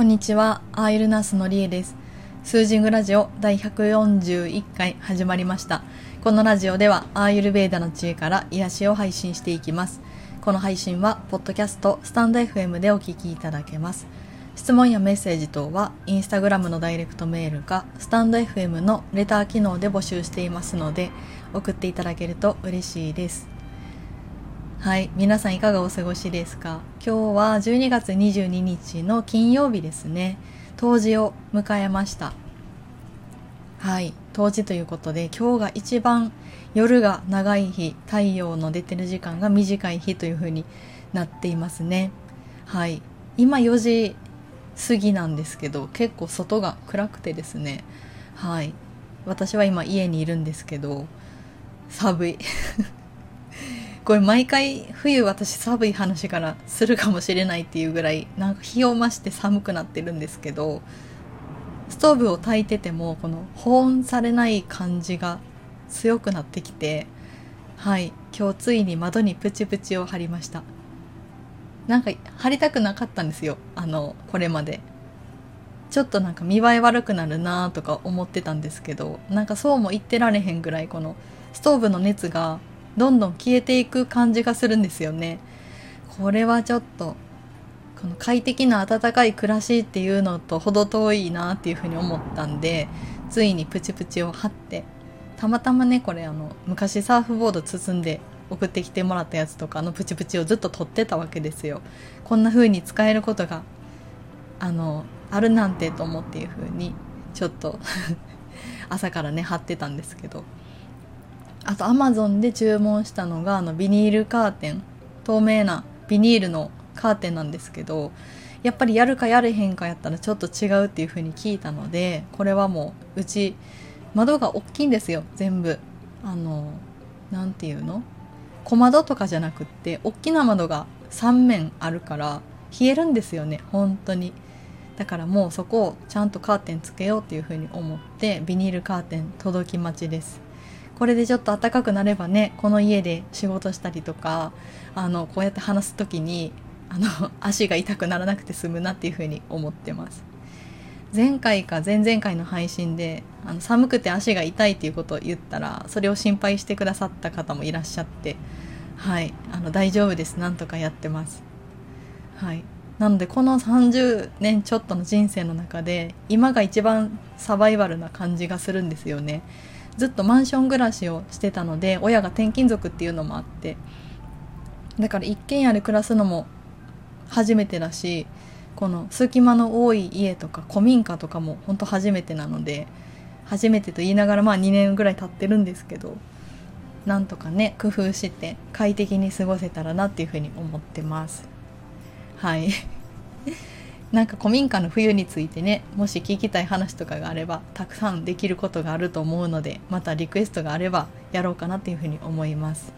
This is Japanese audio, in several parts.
こんにちは、アーユルナースのりえです。数字ングラジオ第141回始まりました。このラジオではアーユルベーダの知恵から癒しを配信していきます。この配信は、ポッドキャスト、スタンド FM でお聞きいただけます。質問やメッセージ等は、インスタグラムのダイレクトメールか、スタンド FM のレター機能で募集していますので、送っていただけると嬉しいです。はい、皆さんいかがお過ごしですか？今日は12月22日の金曜日ですね。冬至を迎えました。はい、冬至ということで今日が一番夜が長い日、太陽の出てる時間が短い日という風になっていますね。はい、今4時過ぎなんですけど結構外が暗くてですね。はい、私は今家にいるんですけど寒い。これ毎回冬私寒い話からするかもしれないっていうぐらいなんか日を増して寒くなってるんですけどストーブを焚いててもこの保温されない感じが強くなってきてはい今日ついに窓にプチプチを貼りました。なんか貼りたくなかったんですよあのこれまで。ちょっとなんか見栄え悪くなるなとか思ってたんですけどなんかそうも言ってられへんぐらいこのストーブの熱がどんどん消えていく感じがするんですよね。これはちょっとこの快適な暖かい暮らしっていうのと程遠いなっていうふうに思ったんでついにプチプチを貼ってたまたまねこれあの昔サーフボード包んで送ってきてもらったやつとかのプチプチをずっと撮ってたわけですよ。こんな風に使えることがあのあるなんてと思っていう風にちょっと 朝からね貼ってたんですけどあとアマゾンで注文したのがあのビニールカーテン。透明なビニールのカーテンなんですけどやっぱりやるかやれへんかやったらちょっと違うっていう風に聞いたのでこれはもううち窓が大きいんですよ全部。あのなんていうの？小窓とかじゃなくって大きな窓が3面あるから冷えるんですよね本当に。だからもうそこをちゃんとカーテンつけようっていう風に思ってビニールカーテン届き待ちです。これでちょっと暖かくなればねこの家で仕事したりとかあのこうやって話す時にあの 足が痛くならなくて済むなっていうふうに思ってます。前回か前々回の配信であの寒くて足が痛いっていうことを言ったらそれを心配してくださった方もいらっしゃってはいあの大丈夫ですなんとかやってます。はい。なのでこの30年ちょっとの人生の中で今が一番サバイバルな感じがするんですよね。ずっとマンション暮らしをしてたので親が転勤族っていうのもあってだから一軒家で暮らすのも初めてだしこの隙間の多い家とか古民家とかも本当初めてなので初めてと言いながらまあ2年ぐらい経ってるんですけどなんとかね工夫して快適に過ごせたらなっていうふうに思ってます。はい。なんか古民家の冬についてねもし聞きたい話とかがあればたくさんできることがあると思うのでまたリクエストがあればやろうかなっていうふうに思います。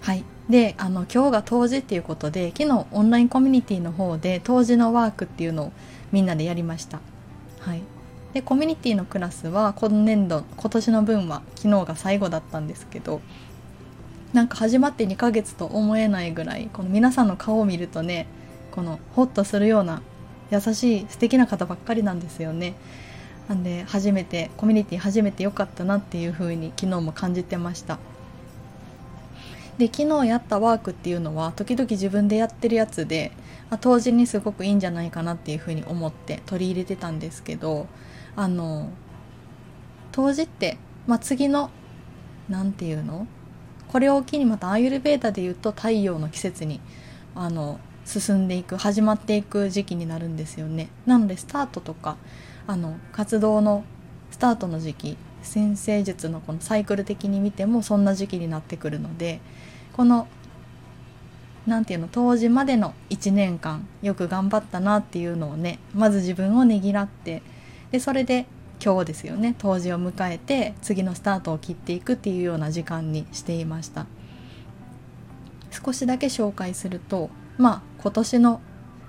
はい。であの今日が冬至っていうことで昨日オンラインコミュニティの方で冬至のワークっていうのをみんなでやりました。はい。でコミュニティのクラスは今年度今年の分は昨日が最後だったんですけどなんか始まって2ヶ月と思えないぐらいこの皆さんの顔を見るとねこのホッとするような優しい素敵な方ばっかりなんですよね。なんで初めてコミュニティ初めて良かったなっていう風に昨日も感じてました。で昨日やったワークっていうのは時々自分でやってるやつであ当時にすごくいいんじゃないかなっていう風に思って取り入れてたんですけどあの当時って、まあ、次の何て言うの？これを機にまたアーユルベーダで言うと太陽の季節にあの進んでいく始まっていく時期になるんですよね。なのでスタートとかあの活動のスタートの時期先生術のこのサイクル的に見てもそんな時期になってくるのでこの何て言うの当時までの1年間よく頑張ったなっていうのをねまず自分をねぎらってでそれで今日ですよね当時を迎えて次のスタートを切っていくっていうような時間にしていました。少しだけ紹介するとまあ今年の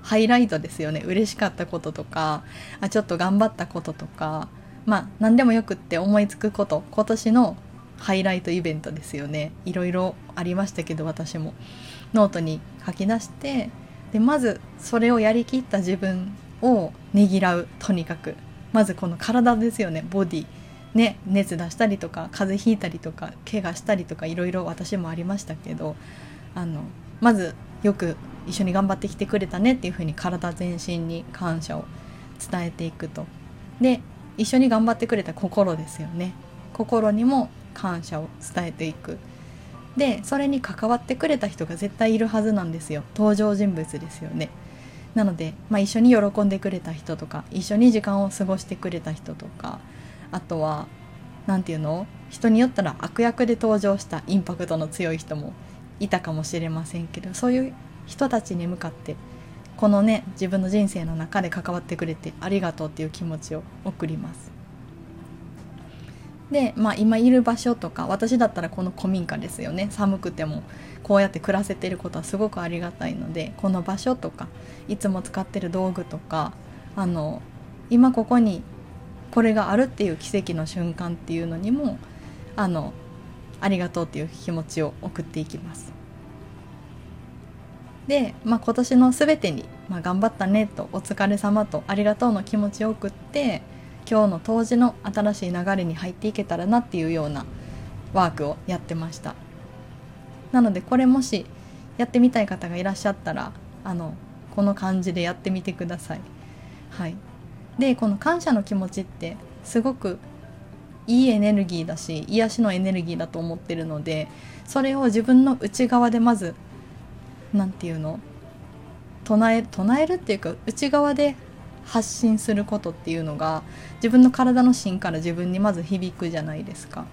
ハイライトですよね。嬉しかったこととかあちょっと頑張ったこととかまあ何でもよくって思いつくこと今年のハイライトイベントですよね。いろいろありましたけど私も。ノートに書き出してでまずそれをやりきった自分をねぎらうとにかく。まずこの体ですよね。ボディ。ね熱出したりとか風邪ひいたりとか怪我したりとかいろいろ私もありましたけどあのまずよく一緒に頑張ってきてくれたねっていうふうに体全身に感謝を伝えていくと。で一緒に頑張ってくれた心ですよね。心にも感謝を伝えていく。でそれに関わってくれた人が絶対いるはずなんですよ。登場人物ですよね。なので、まあ、一緒に喜んでくれた人とか一緒に時間を過ごしてくれた人とかあとは何て言うの？人によったら悪役で登場したインパクトの強い人もいたかもしれませんけどそういう人たちに向かってこのね自分の人生の中で関わってくれてありがとうっていう気持ちを送りますで、まあ、今いる場所とか私だったらこの古民家ですよね寒くてもこうやって暮らせてることはすごくありがたいのでこの場所とかいつも使ってる道具とかあの今ここにこれがあるっていう奇跡の瞬間っていうのにもあのありがとうっていう気持ちを送っていきます。で、まあ、今年の全てに、まあ、頑張ったねとお疲れ様とありがとうの気持ちを送って今日の当時の新しい流れに入っていけたらなっていうようなワークをやってました。なのでこれもしやってみたい方がいらっしゃったらあのこの感じでやってみてください。はい。でこの感謝の気持ちってすごくいいエネルギーだし癒しのエネルギーだと思ってるのでそれを自分の内側でまず何て言うの？唱え唱えるっていうか内側で発信することっていうのが自分の体の芯から自分にまず響くじゃないですか。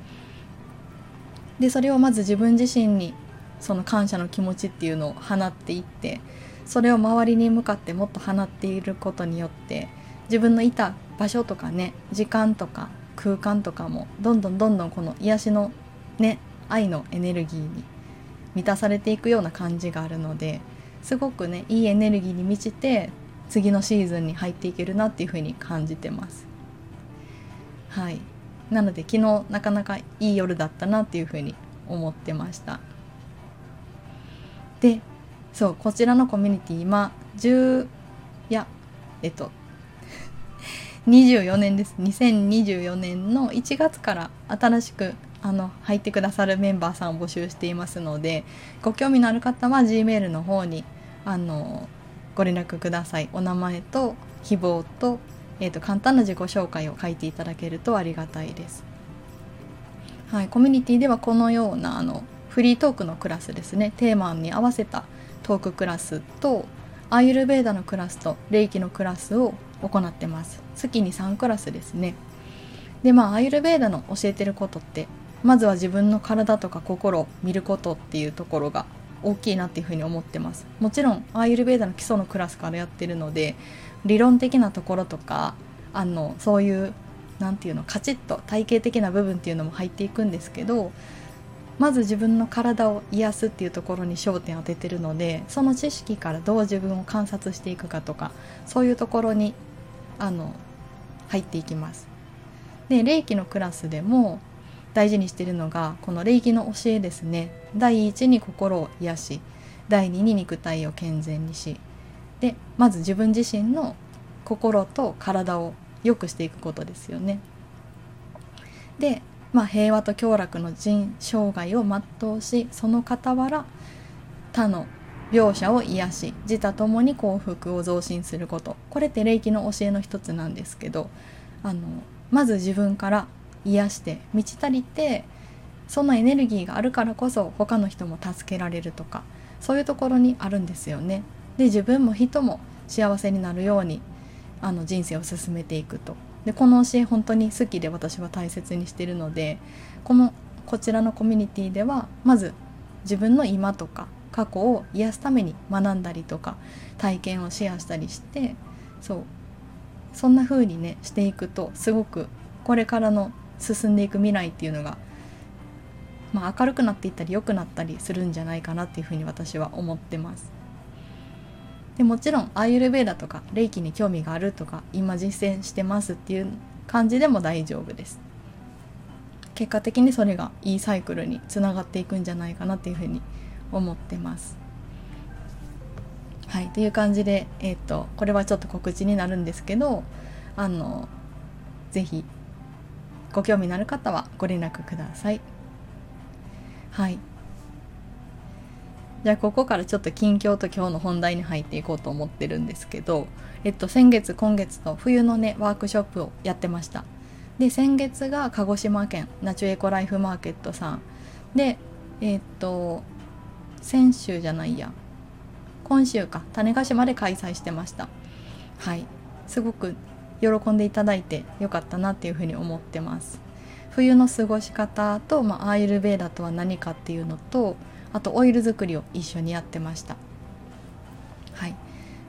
でそれをまず自分自身にその感謝の気持ちっていうのを放っていってそれを周りに向かってもっと放っていることによって自分のいた場所とかね時間とか空間とかもどんどんどんどんこの癒しのね愛のエネルギーに満たされていくような感じがあるのですごくねいいエネルギーに満ちて次のシーズンに入っていけるなっていう風に感じてます。はい。なので昨日なかなかいい夜だったなっていう風に思ってました。でそうこちらのコミュニティ今10いやえっと 24年です。2024年の1月から新しくあの入ってくださるメンバーさんを募集していますのでご興味のある方は G メールの方にあのご連絡ください。お名前と希望と,、えーと、簡単な自己紹介を書いていただけるとありがたいです。はい、コミュニティではこのようなあのフリートークのクラスですね。テーマに合わせたトーククラスとアーユルベーダのクラスと霊気のクラスを行ってます。月に3クラスですね。でまあアーユルベーダの教えてることってまずは自分の体とか心を見ることっていうところが大きいなっていうふうに思ってます。もちろんアーユルベーダの基礎のクラスからやってるので理論的なところとかあのそういう何て言うのカチッと体系的な部分っていうのも入っていくんですけどまず自分の体を癒すっていうところに焦点を当ててるのでその知識からどう自分を観察していくかとかそういうところにあの入っていきます。で霊気のクラスでも大事にしているのがこの礼儀の教えですね。第一に心を癒し第二に肉体を健全にし。でまず自分自身の心と体を良くしていくことですよね。で、まあ、平和と享楽の人生涯を全うしその傍ら他の描写を癒し自他ともに幸福を増進すること。これって霊気の教えの一つなんですけどあのまず自分から癒して満ち足りてそのエネルギーがあるからこそ他の人も助けられるとかそういうところにあるんですよね。で自分も人も幸せになるようにあの人生を進めていくと。でこの教え本当に好きで私は大切にしてるのでこのこちらのコミュニティではまず自分の今とか過去を癒すために学んだりとか体験をシェアしたりしてそうそんな風にねしていくとすごくこれからの進んでいく未来っていうのが、まあ、明るくなっていったり良くなったりするんじゃないかなっていうふうに私は思ってます。でもちろんアーユルベーダとか霊気に興味があるとか今実践してますっていう感じでも大丈夫です。結果的にそれがいいサイクルにつながっていくんじゃないかなっていうふうに思ってます。はいという感じで、えーと、これはちょっと告知になるんですけどあのぜひご興味のある方はご連絡ください。はい。じゃあここからちょっと近況と今日の本題に入っていこうと思ってるんですけど、えっと、先月今月と冬のねワークショップをやってました。で先月が鹿児島県ナチュエコライフマーケットさん。でえっと先週じゃないや。今週か。種子島で開催してました。はい。すごく喜んでいただいてよかったなっていうふうに思ってます。冬の過ごし方と、まあ、アーユルベーダとは何かっていうのとあとオイル作りを一緒にやってました。はい。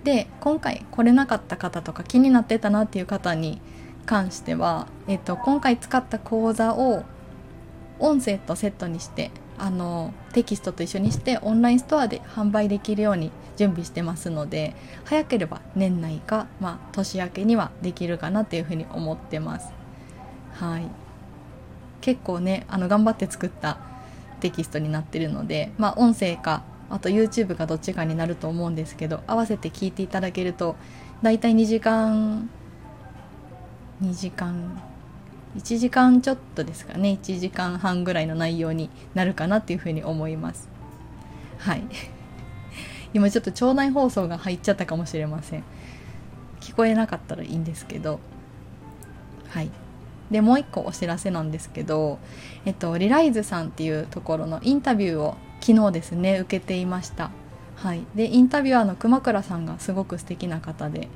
で今回来れなかった方とか気になってたなっていう方に関しては、えっと、今回使った講座を音声とセットにしてあのテキストと一緒にしてオンラインストアで販売できるように準備してますので早ければ年内か、まあ、年明けにはできるかなっていうふうに思ってます。はい。結構ねあの頑張って作ったテキストになってるので、まあ、音声かあと YouTube かどっちかになると思うんですけど合わせて聞いていただけるとだいたい2時間2時間1時間ちょっとですかね。1時間半ぐらいの内容になるかなっていうふうに思います。はい。今ちょっと町内放送が入っちゃったかもしれません。聞こえなかったらいいんですけど。はい。でもう一個お知らせなんですけど、えっと、リライズさんっていうところのインタビューを昨日ですね受けていました。はい。でインタビュアーの熊倉さんがすごく素敵な方で。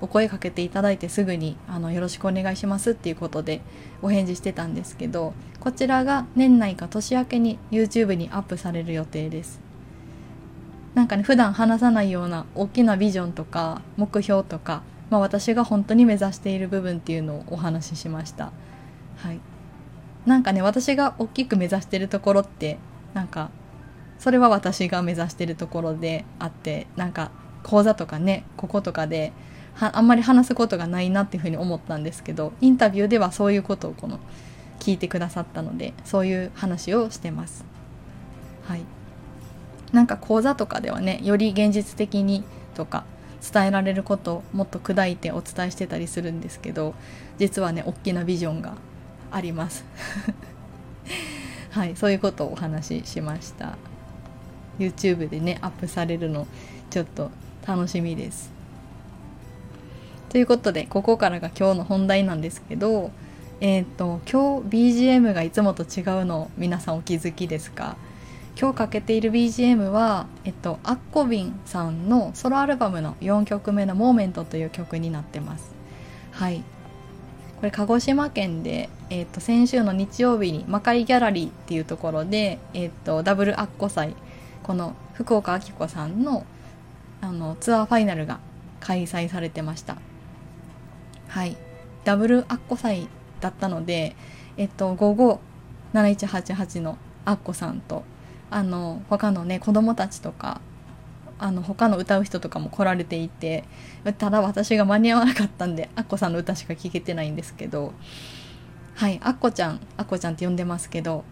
お声かけていただいてすぐにあのよろしくお願いしますっていうことでお返事してたんですけどこちらが年内か年明けに YouTube にアップされる予定ですなんかね普段話さないような大きなビジョンとか目標とかまあ、私が本当に目指している部分っていうのをお話ししました。はい、なんかね私が大きく目指してるところってなんかそれは私が目指してるところであってなんか講座とかねこことかであんまり話すことがないなっていうふうに思ったんですけどインタビューではそういうことをこの聞いてくださったのでそういう話をしてます。はい、なんか講座とかではねより現実的にとか伝えられることをもっと砕いてお伝えしてたりするんですけど実はね大きなビジョンがあります。はい。そういうことをお話ししました。YouTube でねアップされるのちょっと楽しみです。ということでここからが今日の本題なんですけどえっ、ー、と今日 BGM がいつもと違うの皆さんお気づきですか？今日かけている BGM は、えっと、アッコビンさんのソロアルバムの4曲目の「モーメント」という曲になってます。はい。これ鹿児島県で、えっと、先週の日曜日にマカリギャラリーっていうところで、えっと、ダブルアッコ祭この福岡明子さんのあのツアーファイナルが開催されてました。はい。ダブルアッコ祭だったのでえっと午後7188のアッコさんとあの他のね子供たちとかあの他の歌う人とかも来られていてただ私が間に合わなかったんでアッコさんの歌しか聴けてないんですけどはいアッコちゃんアッコちゃんって呼んでますけど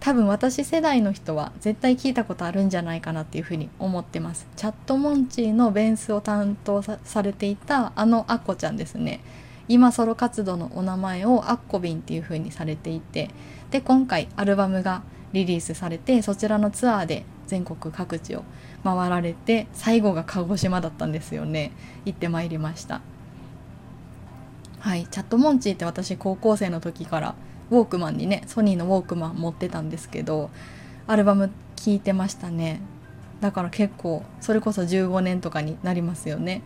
多分私世代の人は絶対聞いたことあるんじゃないかなっていうふうに思ってます。チャットモンチーのベンスを担当されていたあのアッコちゃんですね。今ソロ活動のお名前をアッコビンっていうふうにされていてで今回アルバムがリリースされてそちらのツアーで全国各地を回られて最後が鹿児島だったんですよね。行ってまいりました。はいチャットモンチーって私高校生の時からウォークマンにねソニーのウォークマン持ってたんですけどアルバム聴いてましたね。だから結構それこそ15年とかになりますよね。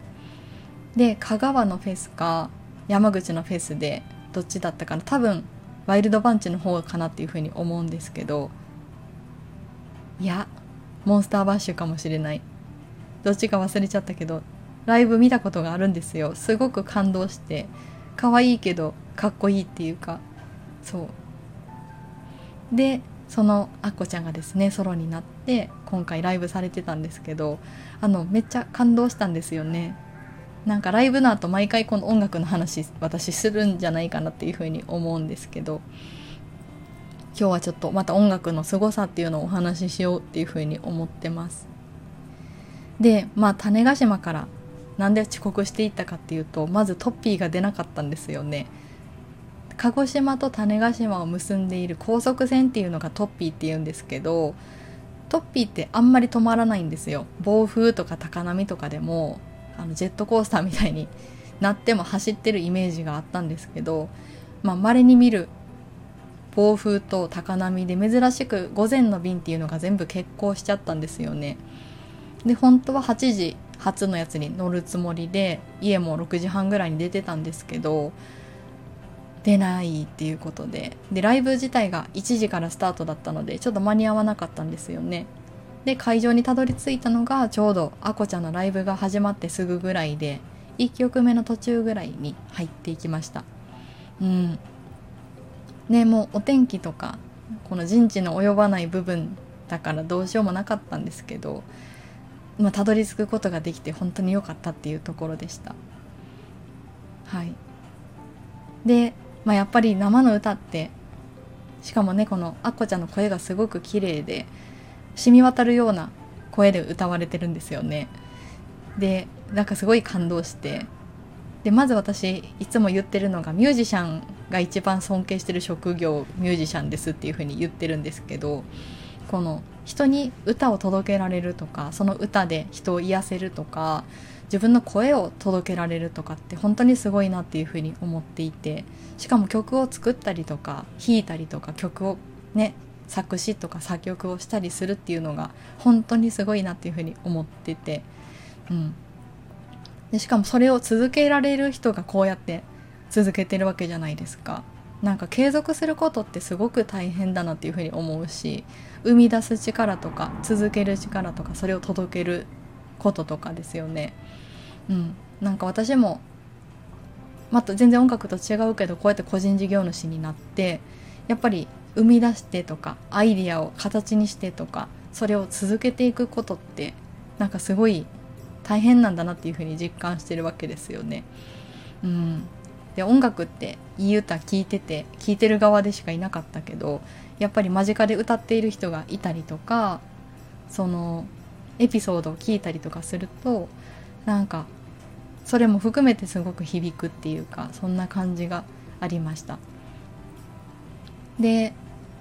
で香川のフェスか山口のフェスでどっちだったかな。多分ワイルドバンチの方かなっていうふうに思うんですけどいやモンスターバッシュかもしれない。どっちか忘れちゃったけどライブ見たことがあるんですよ。すごく感動して可愛いけどかっこいいっていうか。そう。でそのアッコちゃんがですねソロになって今回ライブされてたんですけどあのめっちゃ感動したんですよね。なんかライブの後毎回この音楽の話私するんじゃないかなっていうふうに思うんですけど今日はちょっとまた音楽の凄さっていうのをお話ししようっていうふうに思ってます。でまあ種子島からなんで遅刻していったかっていうとまずトッピーが出なかったんですよね。鹿児島と種子島を結んでいる高速船っていうのがトッピーっていうんですけどトッピーってあんまり止まらないんですよ。暴風とか高波とかでもあのジェットコースターみたいになっても走ってるイメージがあったんですけどまあ稀に見る暴風と高波で珍しく午前の便っていうのが全部欠航しちゃったんですよね。で本当は8時初のやつに乗るつもりで家も6時半ぐらいに出てたんですけど出ないっていうことで。でライブ自体が1時からスタートだったのでちょっと間に合わなかったんですよね。で会場にたどり着いたのがちょうどあこちゃんのライブが始まってすぐぐらいで1曲目の途中ぐらいに入っていきました。うん。ねもうお天気とかこの陣地の及ばない部分だからどうしようもなかったんですけどまあ、たどり着くことができて本当に良かったっていうところでした。はい。で、まあ、やっぱり生の歌ってしかもねこのあっこちゃんの声がすごく綺麗で染み渡るような声で歌われてるんですよね。でなんかすごい感動してでまず私いつも言ってるのがミュージシャンが一番尊敬してる職業ミュージシャンですっていう風に言ってるんですけどこの人に歌を届けられるとかその歌で人を癒せるとか自分の声を届けられるとかって本当にすごいなっていうふうに思っていてしかも曲を作ったりとか弾いたりとか曲をね作詞とか作曲をしたりするっていうのが本当にすごいなっていうふうに思ってて、うん、でしかもそれを続けられる人がこうやって続けてるわけじゃないですか。なんか継続することってすごく大変だなっていうふうに思うし生み出す力とか続ける力とかそれを届けることとかですよね。うん、なんか私もまた全然音楽と違うけどこうやって個人事業主になってやっぱり生み出してとかアイディアを形にしてとかそれを続けていくことってなんかすごい大変なんだなっていうふうに実感してるわけですよね。うん、で音楽っていい歌聴いてて聴いてる側でしかいなかったけどやっぱり間近で歌っている人がいたりとかそのエピソードを聞いたりとかするとなんかそれも含めてすごく響くっていうかそんな感じがありました。で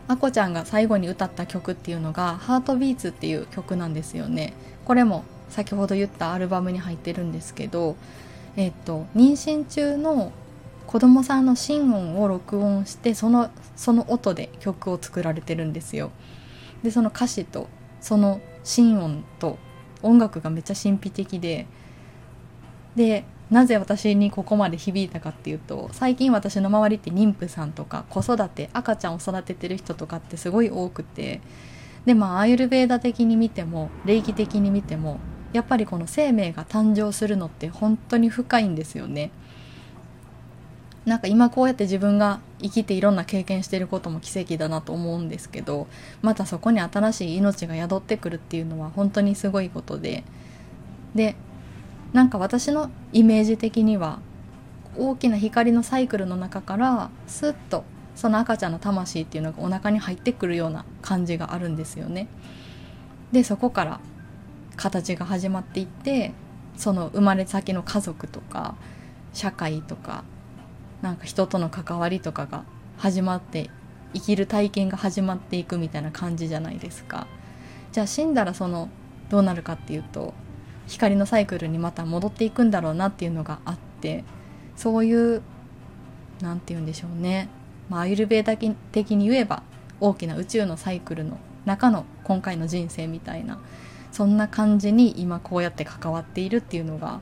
あこちゃんが最後に歌った曲っていうのが「ハートビーツっていう曲なんですよね。これも先ほど言ったアルバムに入ってるんですけどえっと妊娠中の子供さんの心音を録音してそのその音で曲を作られてるんですよ。でその歌詞とその心音と音楽がめっちゃ神秘的ででなぜ私にここまで響いたかっていうと最近私の周りって妊婦さんとか子育て赤ちゃんを育ててる人とかってすごい多くてでまあアーユルベーダ的に見ても霊気的に見てもやっぱりこの生命が誕生するのって本当に深いんですよね。なんか今こうやって自分が生きていろんな経験してることも奇跡だなと思うんですけどまたそこに新しい命が宿ってくるっていうのは本当にすごいことででなんか私のイメージ的には大きな光のサイクルの中からスッとその赤ちゃんの魂っていうのがお腹に入ってくるような感じがあるんですよね。でそこから形が始まっていってその生まれ先の家族とか社会とかなんか人との関わりとかが始まって生きる体験が始まっていくみたいな感じじゃないですかじゃあ死んだらそのどうなるかっていうと光のサイクルにまた戻っていくんだろうなっていうのがあってそういう何て言うんでしょうね。まあアユルベーダ的に言えば大きな宇宙のサイクルの中の今回の人生みたいなそんな感じに今こうやって関わっているっていうのが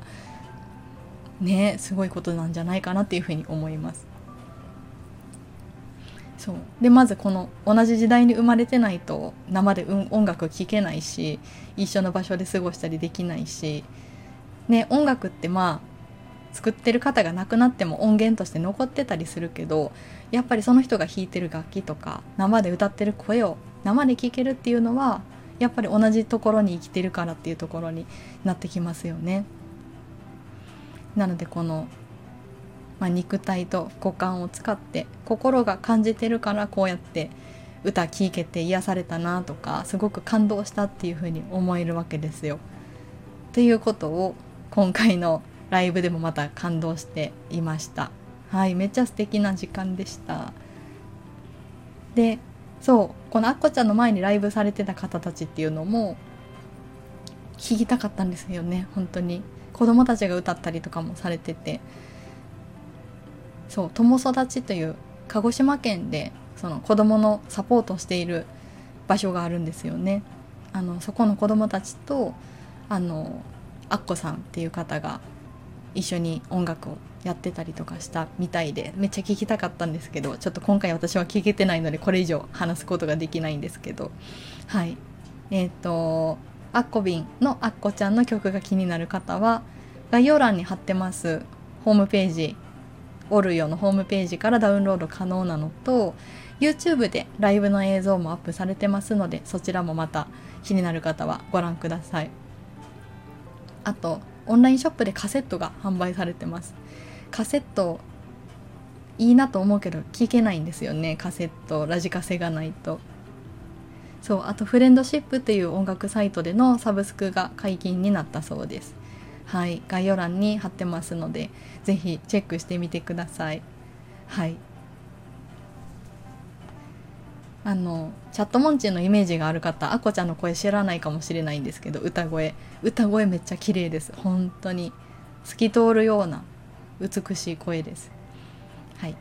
ねすごいことなんじゃないかなっていうふうに思います。そうでまずこの同じ時代に生まれてないと生で音楽聴けないし一緒の場所で過ごしたりできないしね音楽ってまあ作ってる方が亡くなっても音源として残ってたりするけどやっぱりその人が弾いてる楽器とか生で歌ってる声を生で聴けるっていうのはやっぱり同じところに生きてるからっていうところになってきますよね。なのでこの、まあ、肉体と五感を使って心が感じてるからこうやって歌聴けて癒されたなとかすごく感動したっていうふうに思えるわけですよ。ということを今回のライブでもまた感動していました。はいめっちゃ素敵な時間でした。でそうこのあっこちゃんの前にライブされてた方たちっていうのも聞きたかったんですよね本当に。子供たちが歌ったりとかもされてて。そう友育ちという鹿児島県でその子供のサポートをしている場所があるんですよね。あのそこの子供たちとあのアッコさんっていう方が一緒に音楽をやってたりとかしたみたいでめっちゃ聞きたかったんですけどちょっと今回私は聞けてないのでこれ以上話すことができないんですけど。はい。えっ、ー、とアッコビンのアッコちゃんの曲が気になる方は概要欄に貼ってますホームページオルヨのホームページからダウンロード可能なのと YouTube でライブの映像もアップされてますのでそちらもまた気になる方はご覧ください。あとオンラインショップでカセットが販売されてます。カセットいいなと思うけど聞けないんですよね。カセットラジカセがないと。そうあとフレンドシップっていう音楽サイトでのサブスクが解禁になったそうです。はい概要欄に貼ってますので是非チェックしてみてください。はい。あのチャットモンチーのイメージがある方あこちゃんの声知らないかもしれないんですけど歌声。歌声めっちゃ綺麗です。本当に。透き通るような美しい声です。はい。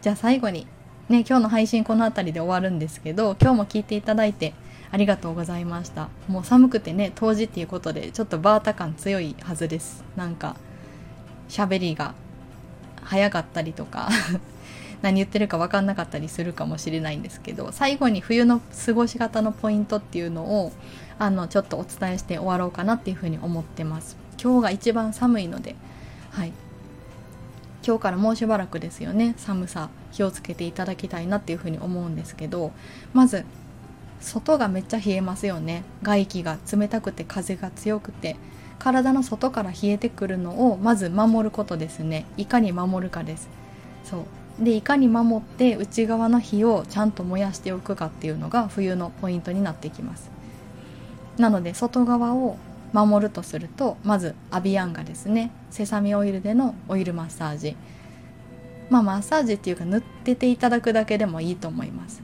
じゃあ最後にね今日の配信この辺りで終わるんですけど今日も聞いていただいてありがとうございました。もう寒くてね冬至っていうことでちょっとバータ感強いはずです。なんか喋りが早かったりとか 何言ってるか分かんなかったりするかもしれないんですけど最後に冬の過ごし方のポイントっていうのをあのちょっとお伝えして終わろうかなっていうふうに思ってます。今日が一番寒いのではい。今日からもうしばらくですよね。寒さ気をつけていただきたいなっていうふうに思うんですけどまず外がめっちゃ冷えますよね。外気が冷たくて風が強くて。体の外から冷えてくるのをまず守ることですね。いかに守るかです。そう。でいかに守って内側の火をちゃんと燃やしておくかっていうのが冬のポイントになってきます。なので外側を守るとするとまずアビアンガですね。セサミオイルでのオイルマッサージ。まあマッサージっていうか塗ってていただくだけでもいいと思います。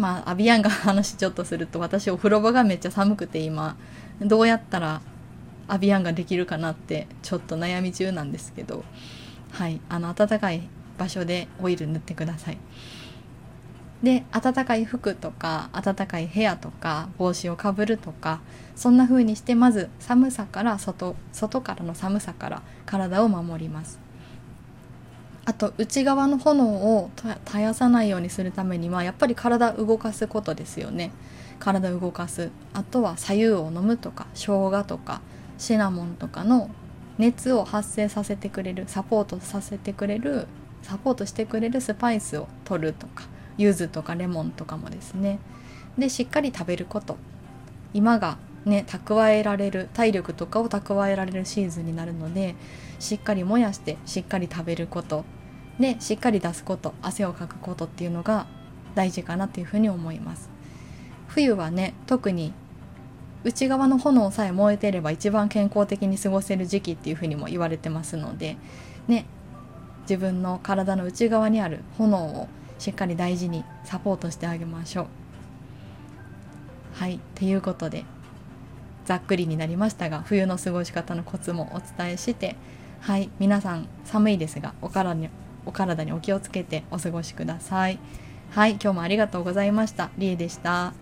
まあアビアンガ話ちょっとすると私お風呂場がめっちゃ寒くて今。どうやったらアビアンができるかなってちょっと悩み中なんですけど。はい。あの暖かい場所でオイル塗ってください。で暖かい服とか暖かい部屋とか帽子をかぶるとかそんな風にしてまず寒さから外外からの寒さから体を守ります。あと内側の炎を絶やさないようにするためにはやっぱり体動かすことですよね。体動かす。あとは左右を飲むとか生姜とかシナモンとかの熱を発生させてくれるサポートさせてくれるサポートしてくれるスパイスを取るとか柚子とかレモンとかもですね。でしっかり食べること。今がね蓄えられる体力とかを蓄えられるシーズンになるのでしっかり燃やしてしっかり食べること。でしっかり出すこと。汗をかくことっていうのが大事かなっていうふうに思います。冬はね特に内側の炎さえ燃えてれば一番健康的に過ごせる時期っていうふうにも言われてますのでね自分の体の内側にある炎をしっかり大事にサポートしてあげましょう。はいっていうことでざっくりになりましたが冬の過ごし方のコツもお伝えしてはい皆さん寒いですがお体にお体にお気をつけてお過ごしください。はい今日もありがとうございました。りえでした。